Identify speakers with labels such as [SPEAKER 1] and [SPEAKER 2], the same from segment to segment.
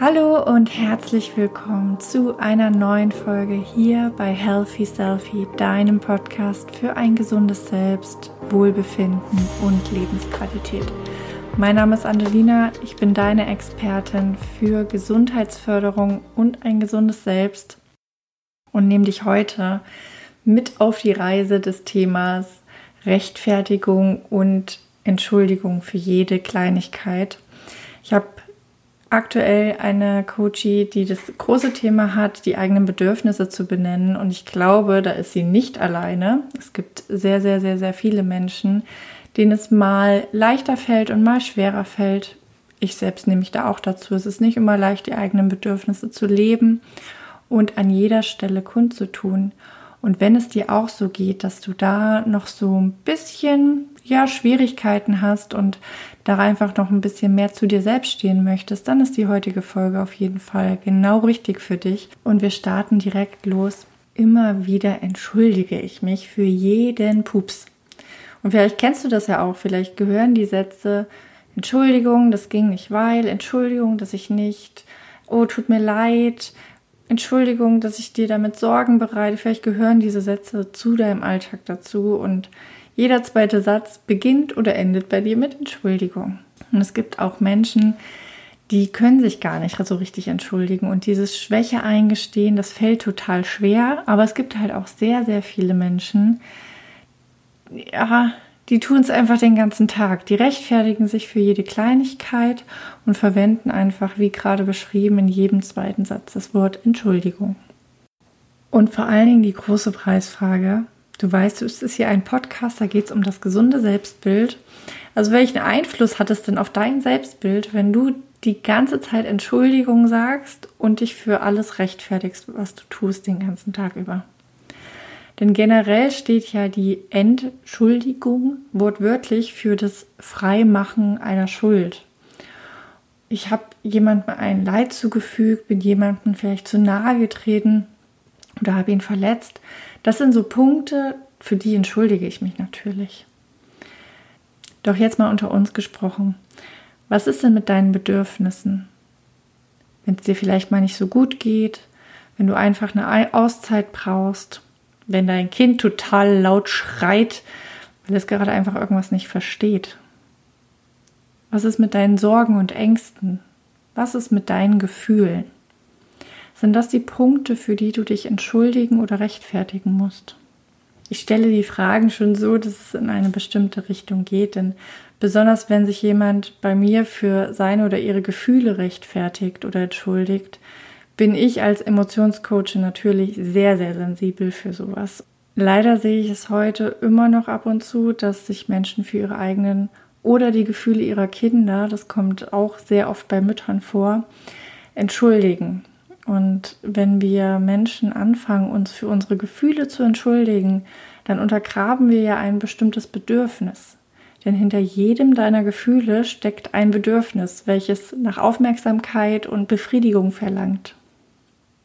[SPEAKER 1] Hallo und herzlich willkommen zu einer neuen Folge hier bei Healthy Selfie, deinem Podcast für ein gesundes Selbst, Wohlbefinden und Lebensqualität. Mein Name ist Angelina, ich bin deine Expertin für Gesundheitsförderung und ein gesundes Selbst und nehme dich heute mit auf die Reise des Themas Rechtfertigung und Entschuldigung für jede Kleinigkeit. Ich habe aktuell eine Coachie, die das große Thema hat, die eigenen Bedürfnisse zu benennen. Und ich glaube, da ist sie nicht alleine. Es gibt sehr, sehr, sehr, sehr viele Menschen, denen es mal leichter fällt und mal schwerer fällt. Ich selbst nehme mich da auch dazu. Es ist nicht immer leicht, die eigenen Bedürfnisse zu leben und an jeder Stelle kundzutun. Und wenn es dir auch so geht, dass du da noch so ein bisschen ja Schwierigkeiten hast und da einfach noch ein bisschen mehr zu dir selbst stehen möchtest, dann ist die heutige Folge auf jeden Fall genau richtig für dich. Und wir starten direkt los. Immer wieder entschuldige ich mich für jeden Pups. Und vielleicht kennst du das ja auch. Vielleicht gehören die Sätze Entschuldigung, das ging nicht, weil, Entschuldigung, dass ich nicht, oh, tut mir leid, Entschuldigung, dass ich dir damit Sorgen bereite. Vielleicht gehören diese Sätze zu deinem Alltag dazu und jeder zweite Satz beginnt oder endet bei dir mit Entschuldigung. Und es gibt auch Menschen, die können sich gar nicht so richtig entschuldigen. Und dieses Schwäche eingestehen, das fällt total schwer. Aber es gibt halt auch sehr, sehr viele Menschen, ja, die tun es einfach den ganzen Tag. Die rechtfertigen sich für jede Kleinigkeit und verwenden einfach, wie gerade beschrieben, in jedem zweiten Satz das Wort Entschuldigung. Und vor allen Dingen die große Preisfrage, Du weißt, es ist hier ein Podcast, da geht es um das gesunde Selbstbild. Also welchen Einfluss hat es denn auf dein Selbstbild, wenn du die ganze Zeit Entschuldigung sagst und dich für alles rechtfertigst, was du tust den ganzen Tag über? Denn generell steht ja die Entschuldigung wortwörtlich für das Freimachen einer Schuld. Ich habe jemandem ein Leid zugefügt, bin jemandem vielleicht zu nahe getreten oder habe ihn verletzt. Das sind so Punkte, für die entschuldige ich mich natürlich. Doch jetzt mal unter uns gesprochen. Was ist denn mit deinen Bedürfnissen? Wenn es dir vielleicht mal nicht so gut geht, wenn du einfach eine Auszeit brauchst, wenn dein Kind total laut schreit, weil es gerade einfach irgendwas nicht versteht. Was ist mit deinen Sorgen und Ängsten? Was ist mit deinen Gefühlen? Sind das die Punkte, für die du dich entschuldigen oder rechtfertigen musst? Ich stelle die Fragen schon so, dass es in eine bestimmte Richtung geht, denn besonders wenn sich jemand bei mir für seine oder ihre Gefühle rechtfertigt oder entschuldigt, bin ich als Emotionscoach natürlich sehr, sehr sensibel für sowas. Leider sehe ich es heute immer noch ab und zu, dass sich Menschen für ihre eigenen oder die Gefühle ihrer Kinder, das kommt auch sehr oft bei Müttern vor, entschuldigen. Und wenn wir Menschen anfangen, uns für unsere Gefühle zu entschuldigen, dann untergraben wir ja ein bestimmtes Bedürfnis. Denn hinter jedem deiner Gefühle steckt ein Bedürfnis, welches nach Aufmerksamkeit und Befriedigung verlangt.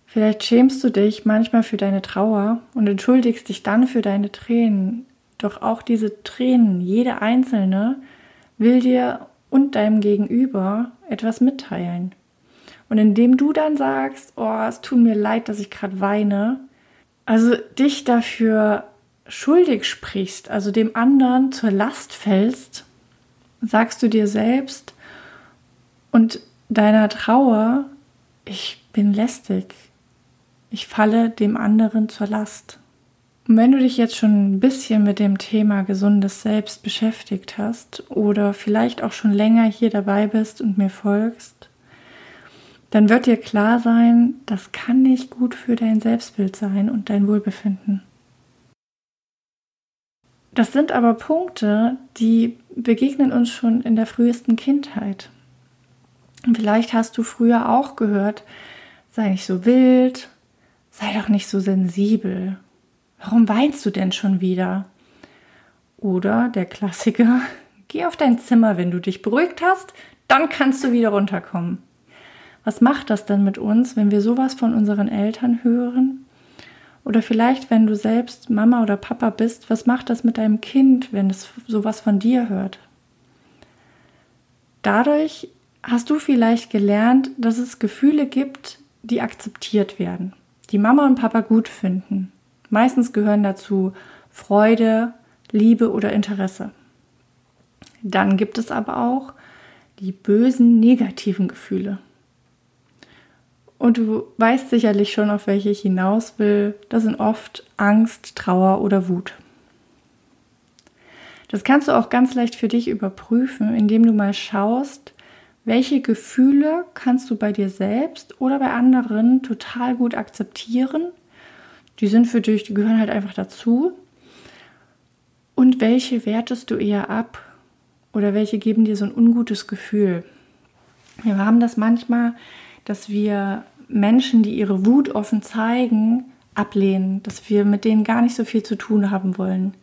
[SPEAKER 1] Vielleicht schämst du dich manchmal für deine Trauer und entschuldigst dich dann für deine Tränen. Doch auch diese Tränen, jede einzelne, will dir und deinem Gegenüber etwas mitteilen. Und indem du dann sagst, oh, es tut mir leid, dass ich gerade weine, also dich dafür schuldig sprichst, also dem anderen zur Last fällst, sagst du dir selbst und deiner Trauer, ich bin lästig, ich falle dem anderen zur Last. Und wenn du dich jetzt schon ein bisschen mit dem Thema gesundes Selbst beschäftigt hast oder vielleicht auch schon länger hier dabei bist und mir folgst, dann wird dir klar sein, das kann nicht gut für dein Selbstbild sein und dein Wohlbefinden. Das sind aber Punkte, die begegnen uns schon in der frühesten Kindheit. Vielleicht hast du früher auch gehört, sei nicht so wild, sei doch nicht so sensibel. Warum weinst du denn schon wieder? Oder der Klassiker, geh auf dein Zimmer, wenn du dich beruhigt hast, dann kannst du wieder runterkommen. Was macht das denn mit uns, wenn wir sowas von unseren Eltern hören? Oder vielleicht, wenn du selbst Mama oder Papa bist, was macht das mit deinem Kind, wenn es sowas von dir hört? Dadurch hast du vielleicht gelernt, dass es Gefühle gibt, die akzeptiert werden, die Mama und Papa gut finden. Meistens gehören dazu Freude, Liebe oder Interesse. Dann gibt es aber auch die bösen negativen Gefühle. Und du weißt sicherlich schon, auf welche ich hinaus will. Das sind oft Angst, Trauer oder Wut. Das kannst du auch ganz leicht für dich überprüfen, indem du mal schaust, welche Gefühle kannst du bei dir selbst oder bei anderen total gut akzeptieren. Die sind für dich, die gehören halt einfach dazu. Und welche wertest du eher ab oder welche geben dir so ein ungutes Gefühl? Wir haben das manchmal, dass wir Menschen, die ihre Wut offen zeigen, ablehnen, dass wir mit denen gar nicht so viel zu tun haben wollen.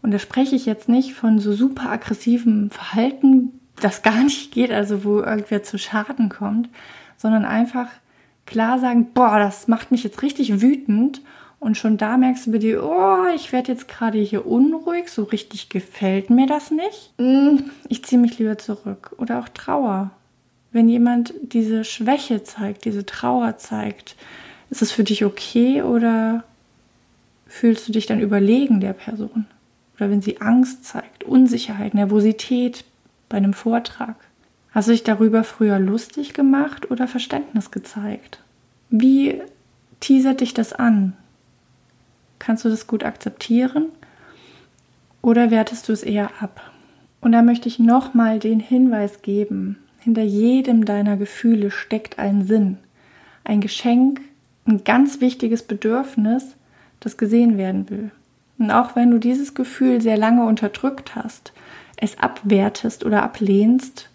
[SPEAKER 1] Und da spreche ich jetzt nicht von so super aggressivem Verhalten, das gar nicht geht, also wo irgendwer zu Schaden kommt, sondern einfach klar sagen, boah, das macht mich jetzt richtig wütend und schon da merkst du bei dir, oh, ich werde jetzt gerade hier unruhig, so richtig gefällt mir das nicht. Hm, ich ziehe mich lieber zurück. Oder auch Trauer. Wenn jemand diese Schwäche zeigt, diese Trauer zeigt, ist es für dich okay oder fühlst du dich dann überlegen der Person? Oder wenn sie Angst zeigt, Unsicherheit, Nervosität bei einem Vortrag. Hast du dich darüber früher lustig gemacht oder Verständnis gezeigt? Wie teasert dich das an? Kannst du das gut akzeptieren oder wertest du es eher ab? Und da möchte ich nochmal den Hinweis geben, hinter jedem deiner Gefühle steckt ein Sinn, ein Geschenk, ein ganz wichtiges Bedürfnis, das gesehen werden will. Und auch wenn du dieses Gefühl sehr lange unterdrückt hast, es abwertest oder ablehnst,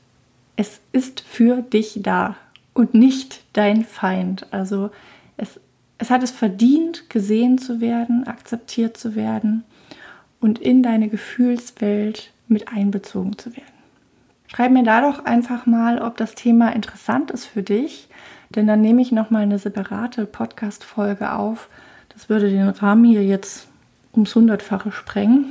[SPEAKER 1] es ist für dich da und nicht dein Feind. Also es es hat es verdient, gesehen zu werden, akzeptiert zu werden und in deine Gefühlswelt mit einbezogen zu werden. Schreib mir da doch einfach mal, ob das Thema interessant ist für dich, denn dann nehme ich noch mal eine separate Podcast Folge auf. Das würde den Rahmen hier jetzt ums hundertfache sprengen.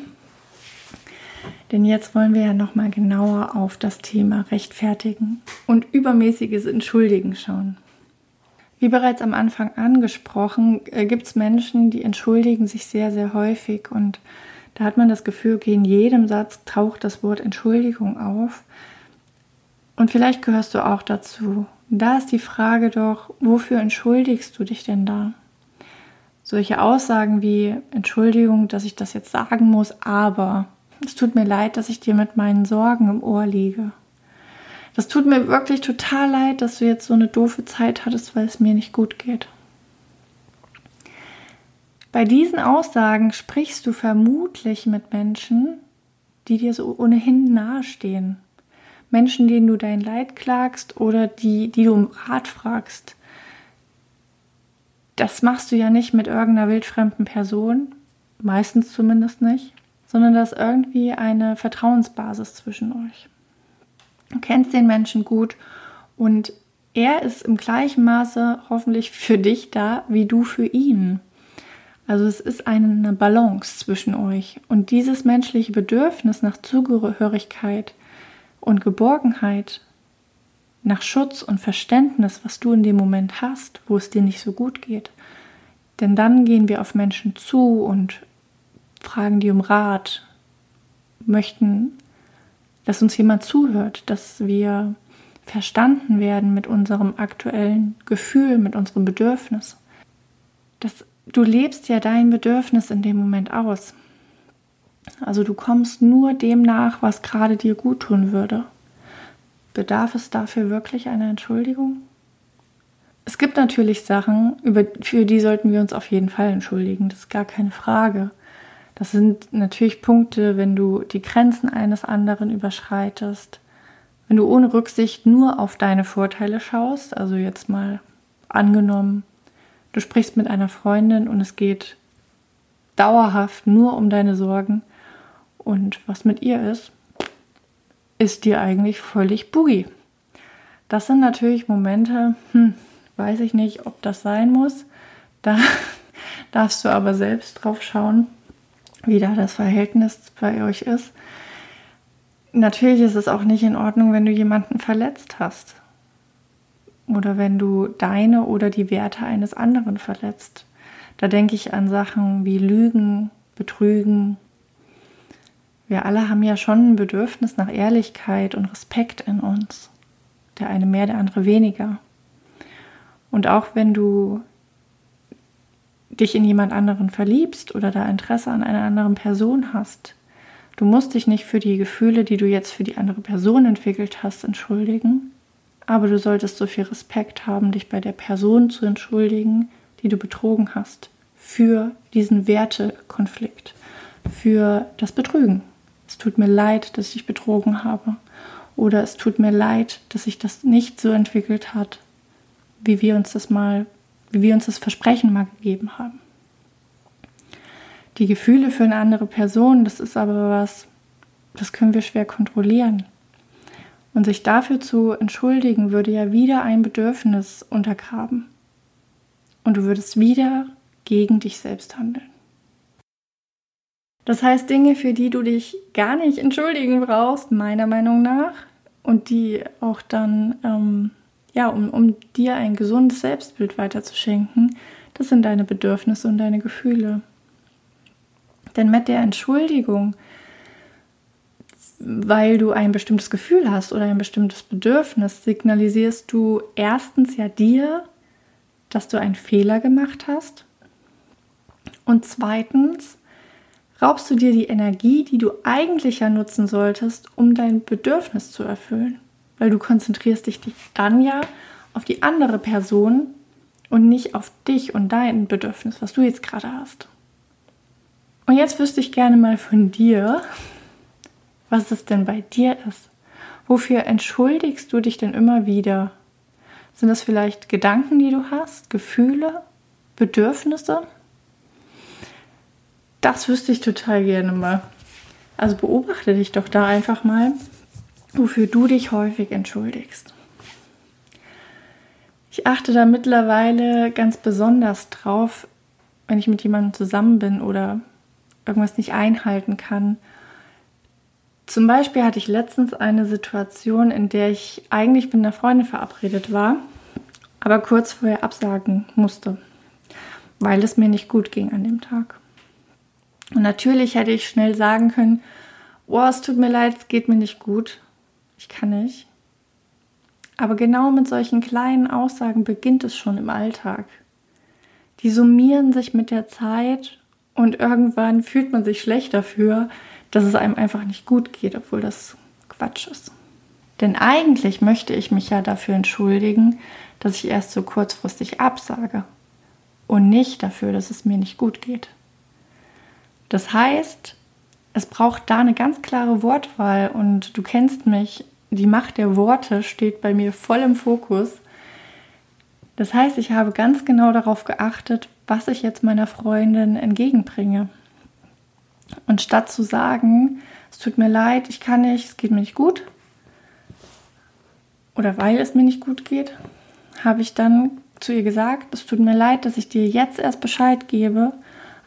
[SPEAKER 1] Denn jetzt wollen wir ja noch mal genauer auf das Thema rechtfertigen und übermäßiges Entschuldigen schauen. Wie bereits am Anfang angesprochen, äh, gibt es Menschen, die entschuldigen sich sehr, sehr häufig und da hat man das Gefühl, okay, in jedem Satz taucht das Wort Entschuldigung auf. Und vielleicht gehörst du auch dazu. Da ist die Frage doch, wofür entschuldigst du dich denn da? Solche Aussagen wie Entschuldigung, dass ich das jetzt sagen muss, aber es tut mir leid, dass ich dir mit meinen Sorgen im Ohr liege. Das tut mir wirklich total leid, dass du jetzt so eine doofe Zeit hattest, weil es mir nicht gut geht. Bei diesen Aussagen sprichst du vermutlich mit Menschen, die dir so ohnehin nahestehen. Menschen, denen du dein Leid klagst oder die, die du um Rat fragst. Das machst du ja nicht mit irgendeiner wildfremden Person, meistens zumindest nicht, sondern da ist irgendwie eine Vertrauensbasis zwischen euch. Du kennst den Menschen gut und er ist im gleichen Maße hoffentlich für dich da, wie du für ihn. Also es ist eine Balance zwischen euch. Und dieses menschliche Bedürfnis nach Zugehörigkeit und Geborgenheit, nach Schutz und Verständnis, was du in dem Moment hast, wo es dir nicht so gut geht. Denn dann gehen wir auf Menschen zu und fragen die um Rat, möchten dass uns jemand zuhört, dass wir verstanden werden mit unserem aktuellen Gefühl, mit unserem Bedürfnis. Das, du lebst ja dein Bedürfnis in dem Moment aus. Also du kommst nur dem nach, was gerade dir gut tun würde. Bedarf es dafür wirklich einer Entschuldigung? Es gibt natürlich Sachen, über, für die sollten wir uns auf jeden Fall entschuldigen, das ist gar keine Frage. Das sind natürlich Punkte, wenn du die Grenzen eines anderen überschreitest, wenn du ohne Rücksicht nur auf deine Vorteile schaust, also jetzt mal angenommen, du sprichst mit einer Freundin und es geht dauerhaft nur um deine Sorgen und was mit ihr ist, ist dir eigentlich völlig boogie. Das sind natürlich Momente, hm, weiß ich nicht, ob das sein muss. Da darfst du aber selbst drauf schauen wie da das Verhältnis bei euch ist. natürlich ist es auch nicht in Ordnung, wenn du jemanden verletzt hast. Oder wenn du deine oder die Werte eines anderen verletzt. Da denke ich an Sachen wie Lügen, Betrügen. Wir alle haben ja schon ein Bedürfnis nach Ehrlichkeit und Respekt in uns. Der eine mehr, der andere weniger. Und auch wenn du dich in jemand anderen verliebst oder da Interesse an einer anderen Person hast, du musst dich nicht für die Gefühle, die du jetzt für die andere Person entwickelt hast, entschuldigen, aber du solltest so viel Respekt haben, dich bei der Person zu entschuldigen, die du betrogen hast, für diesen Wertekonflikt, für das Betrügen. Es tut mir leid, dass ich betrogen habe. Oder es tut mir leid, dass sich das nicht so entwickelt hat, wie wir uns das mal, wie wir uns das Versprechen mal gegeben haben. Die Gefühle für eine andere Person, das ist aber was, das können wir schwer kontrollieren. Und sich dafür zu entschuldigen, würde ja wieder ein Bedürfnis untergraben. Und du würdest wieder gegen dich selbst handeln. Das heißt, Dinge, für die du dich gar nicht entschuldigen brauchst, meiner Meinung nach, und die auch dann ähm, ja, um, um dir ein gesundes Selbstbild weiterzuschenken, das sind deine Bedürfnisse und deine Gefühle. Denn mit der Entschuldigung, weil du ein bestimmtes Gefühl hast oder ein bestimmtes Bedürfnis, signalisierst du erstens ja dir, dass du einen Fehler gemacht hast. Und zweitens raubst du dir die Energie, die du eigentlich ja nutzen solltest, um dein Bedürfnis zu erfüllen weil du konzentrierst dich dann ja auf die andere Person und nicht auf dich und dein Bedürfnis, was du jetzt gerade hast. Und jetzt wüsste ich gerne mal von dir, was es denn bei dir ist. Wofür entschuldigst du dich denn immer wieder? Sind das vielleicht Gedanken, die du hast, Gefühle, Bedürfnisse? Das wüsste ich total gerne mal. Also beobachte dich doch da einfach mal wofür du dich häufig entschuldigst. Ich achte da mittlerweile ganz besonders drauf, wenn ich mit jemandem zusammen bin oder irgendwas nicht einhalten kann. Zum Beispiel hatte ich letztens eine Situation, in der ich eigentlich mit einer Freundin verabredet war, aber kurz vorher absagen musste, weil es mir nicht gut ging an dem Tag. Und natürlich hätte ich schnell sagen können, oh, es tut mir leid, es geht mir nicht gut ich kann nicht. Aber genau mit solchen kleinen Aussagen beginnt es schon im Alltag. Die summieren sich mit der Zeit und irgendwann fühlt man sich schlecht dafür, dass es einem einfach nicht gut geht, obwohl das Quatsch ist. Denn eigentlich möchte ich mich ja dafür entschuldigen, dass ich erst so kurzfristig absage und nicht dafür, dass es mir nicht gut geht. Das heißt, es braucht da eine ganz klare Wortwahl und du kennst mich. Die Macht der Worte steht bei mir voll im Fokus. Das heißt, ich habe ganz genau darauf geachtet, was ich jetzt meiner Freundin entgegenbringe. Und statt zu sagen, es tut mir leid, ich kann nicht, es geht mir nicht gut, oder weil es mir nicht gut geht, habe ich dann zu ihr gesagt, es tut mir leid, dass ich dir jetzt erst Bescheid gebe,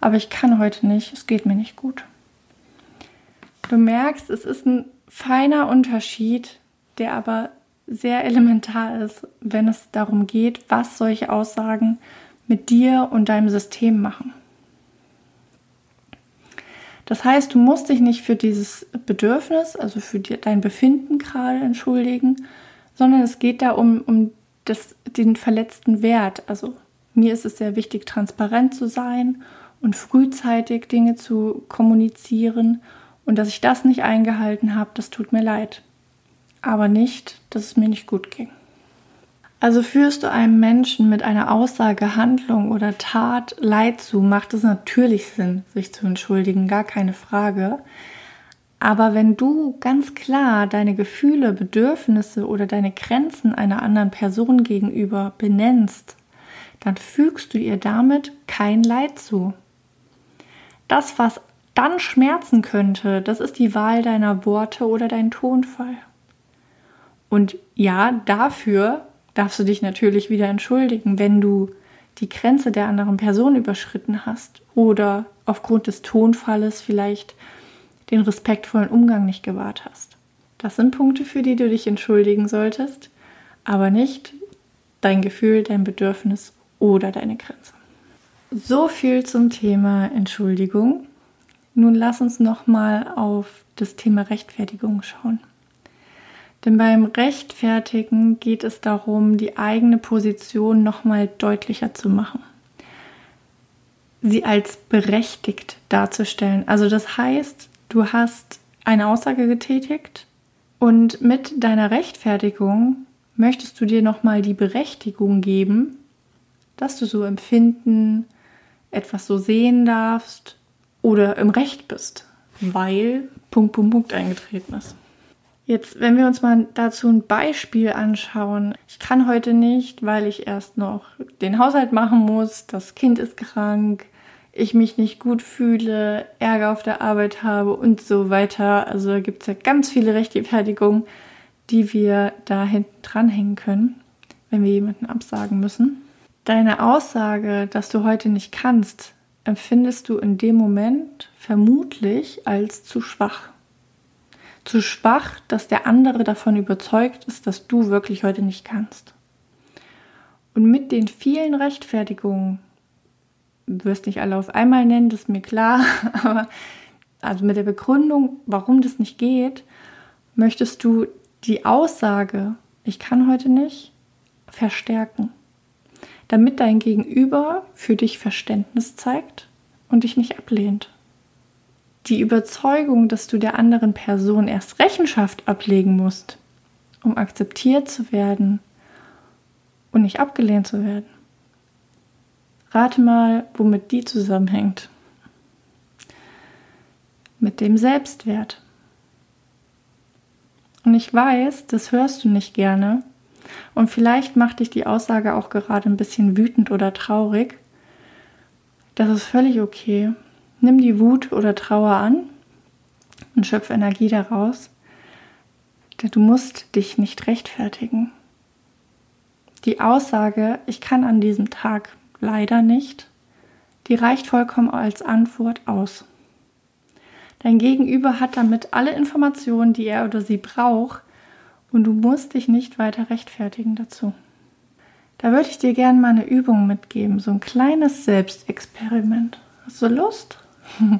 [SPEAKER 1] aber ich kann heute nicht, es geht mir nicht gut. Du merkst, es ist ein feiner Unterschied, der aber sehr elementar ist, wenn es darum geht, was solche Aussagen mit dir und deinem System machen. Das heißt, du musst dich nicht für dieses Bedürfnis, also für dein Befinden gerade entschuldigen, sondern es geht da um, um das, den verletzten Wert. Also mir ist es sehr wichtig, transparent zu sein und frühzeitig Dinge zu kommunizieren und dass ich das nicht eingehalten habe, das tut mir leid. Aber nicht, dass es mir nicht gut ging. Also führst du einem Menschen mit einer Aussage, Handlung oder Tat Leid zu, macht es natürlich Sinn, sich zu entschuldigen, gar keine Frage. Aber wenn du ganz klar deine Gefühle, Bedürfnisse oder deine Grenzen einer anderen Person gegenüber benennst, dann fügst du ihr damit kein Leid zu. Das, was dann schmerzen könnte, das ist die Wahl deiner Worte oder dein Tonfall. Und ja, dafür darfst du dich natürlich wieder entschuldigen, wenn du die Grenze der anderen Person überschritten hast oder aufgrund des Tonfalles vielleicht den respektvollen Umgang nicht gewahrt hast. Das sind Punkte, für die du dich entschuldigen solltest, aber nicht dein Gefühl, dein Bedürfnis oder deine Grenze. So viel zum Thema Entschuldigung. Nun lass uns noch mal auf das Thema Rechtfertigung schauen. Denn beim Rechtfertigen geht es darum, die eigene Position noch mal deutlicher zu machen. Sie als berechtigt darzustellen. Also das heißt, du hast eine Aussage getätigt und mit deiner Rechtfertigung möchtest du dir noch mal die Berechtigung geben, dass du so empfinden, etwas so sehen darfst oder im Recht bist, weil Punkt, Punkt, Punkt eingetreten ist. Jetzt, wenn wir uns mal dazu ein Beispiel anschauen. Ich kann heute nicht, weil ich erst noch den Haushalt machen muss, das Kind ist krank, ich mich nicht gut fühle, Ärger auf der Arbeit habe und so weiter. Also da gibt es ja ganz viele Rechtfertigungen, die wir da hinten dranhängen können, wenn wir jemanden absagen müssen. Deine Aussage, dass du heute nicht kannst, empfindest du in dem Moment vermutlich als zu schwach. Zu schwach, dass der andere davon überzeugt ist, dass du wirklich heute nicht kannst. Und mit den vielen Rechtfertigungen, du wirst nicht alle auf einmal nennen, das ist mir klar, aber also mit der Begründung, warum das nicht geht, möchtest du die Aussage, ich kann heute nicht, verstärken damit dein Gegenüber für dich Verständnis zeigt und dich nicht ablehnt. Die Überzeugung, dass du der anderen Person erst Rechenschaft ablegen musst, um akzeptiert zu werden und nicht abgelehnt zu werden. Rate mal, womit die zusammenhängt. Mit dem Selbstwert. Und ich weiß, das hörst du nicht gerne, und vielleicht macht dich die Aussage auch gerade ein bisschen wütend oder traurig. Das ist völlig okay. Nimm die Wut oder Trauer an und schöpf Energie daraus. Du musst dich nicht rechtfertigen. Die Aussage, ich kann an diesem Tag leider nicht, die reicht vollkommen als Antwort aus. Dein Gegenüber hat damit alle Informationen, die er oder sie braucht, und du musst dich nicht weiter rechtfertigen dazu. Da würde ich dir gerne mal eine Übung mitgeben, so ein kleines Selbstexperiment. Hast du Lust?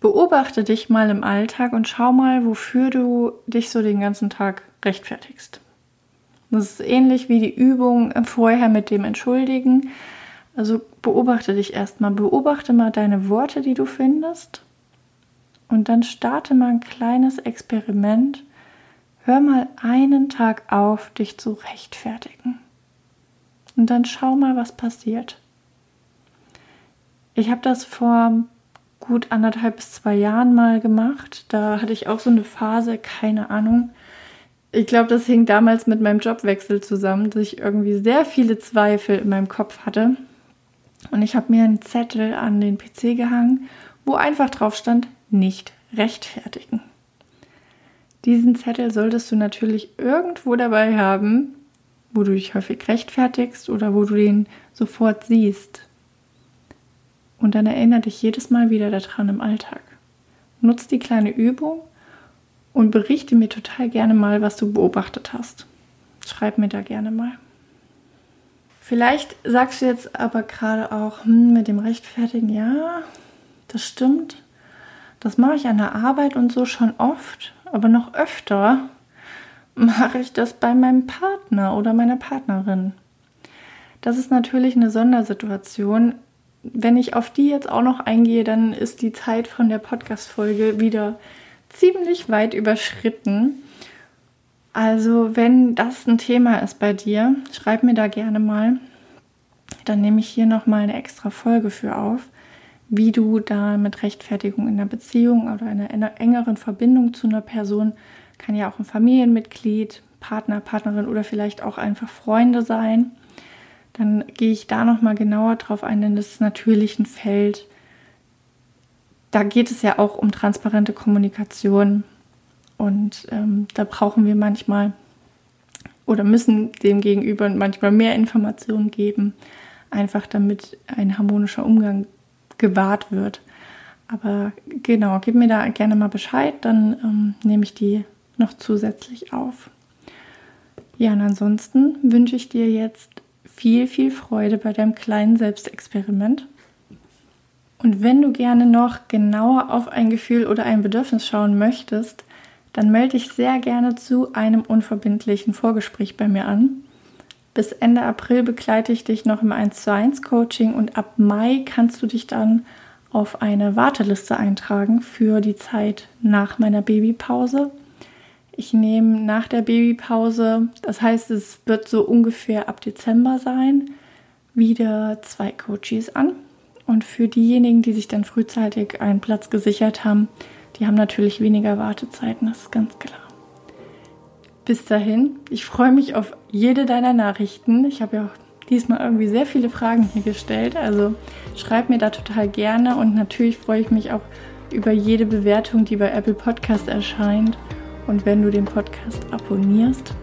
[SPEAKER 1] Beobachte dich mal im Alltag und schau mal, wofür du dich so den ganzen Tag rechtfertigst. Das ist ähnlich wie die Übung vorher mit dem Entschuldigen. Also beobachte dich erstmal, beobachte mal deine Worte, die du findest und dann starte mal ein kleines Experiment, Hör mal einen Tag auf, dich zu rechtfertigen. Und dann schau mal, was passiert. Ich habe das vor gut anderthalb bis zwei Jahren mal gemacht. Da hatte ich auch so eine Phase, keine Ahnung. Ich glaube, das hing damals mit meinem Jobwechsel zusammen, dass ich irgendwie sehr viele Zweifel in meinem Kopf hatte. Und ich habe mir einen Zettel an den PC gehangen, wo einfach drauf stand, nicht rechtfertigen. Diesen Zettel solltest du natürlich irgendwo dabei haben, wo du dich häufig rechtfertigst oder wo du den sofort siehst. Und dann erinnere dich jedes Mal wieder daran im Alltag. Nutz die kleine Übung und berichte mir total gerne mal, was du beobachtet hast. Schreib mir da gerne mal. Vielleicht sagst du jetzt aber gerade auch hm, mit dem Rechtfertigen, ja, das stimmt. Das mache ich an der Arbeit und so schon oft aber noch öfter mache ich das bei meinem Partner oder meiner Partnerin. Das ist natürlich eine Sondersituation. Wenn ich auf die jetzt auch noch eingehe, dann ist die Zeit von der Podcast-Folge wieder ziemlich weit überschritten. Also, wenn das ein Thema ist bei dir, schreib mir da gerne mal. Dann nehme ich hier nochmal eine extra Folge für auf wie du da mit Rechtfertigung in der Beziehung oder in einer engeren Verbindung zu einer Person, kann ja auch ein Familienmitglied, Partner, Partnerin oder vielleicht auch einfach Freunde sein. Dann gehe ich da nochmal genauer drauf ein, denn das natürlich Feld. Da geht es ja auch um transparente Kommunikation. Und ähm, da brauchen wir manchmal oder müssen dem Gegenüber manchmal mehr Informationen geben, einfach damit ein harmonischer Umgang gewahrt wird. Aber genau, gib mir da gerne mal Bescheid, dann ähm, nehme ich die noch zusätzlich auf. Ja, und ansonsten wünsche ich dir jetzt viel, viel Freude bei deinem kleinen Selbstexperiment. Und wenn du gerne noch genauer auf ein Gefühl oder ein Bedürfnis schauen möchtest, dann melde dich sehr gerne zu einem unverbindlichen Vorgespräch bei mir an. Bis Ende April begleite ich dich noch im 1 zu 1 Coaching und ab Mai kannst du dich dann auf eine Warteliste eintragen für die Zeit nach meiner Babypause. Ich nehme nach der Babypause, das heißt, es wird so ungefähr ab Dezember sein, wieder zwei Coaches an. Und für diejenigen, die sich dann frühzeitig einen Platz gesichert haben, die haben natürlich weniger Wartezeiten, das ist ganz klar. Bis dahin, ich freue mich auf jede deiner Nachrichten. Ich habe ja auch diesmal irgendwie sehr viele Fragen hier gestellt, also schreib mir da total gerne und natürlich freue ich mich auch über jede Bewertung, die bei Apple Podcast erscheint und wenn du den Podcast abonnierst.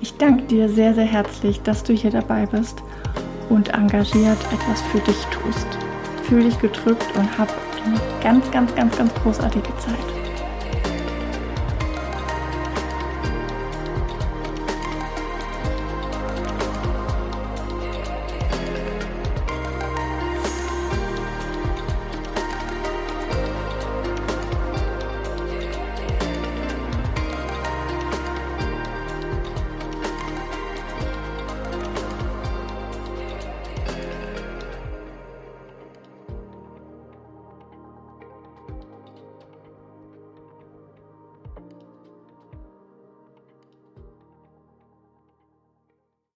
[SPEAKER 1] Ich danke dir sehr, sehr herzlich, dass du hier dabei bist und engagiert etwas für dich tust. Fühl dich gedrückt und hab eine ganz, ganz, ganz, ganz großartige Zeit.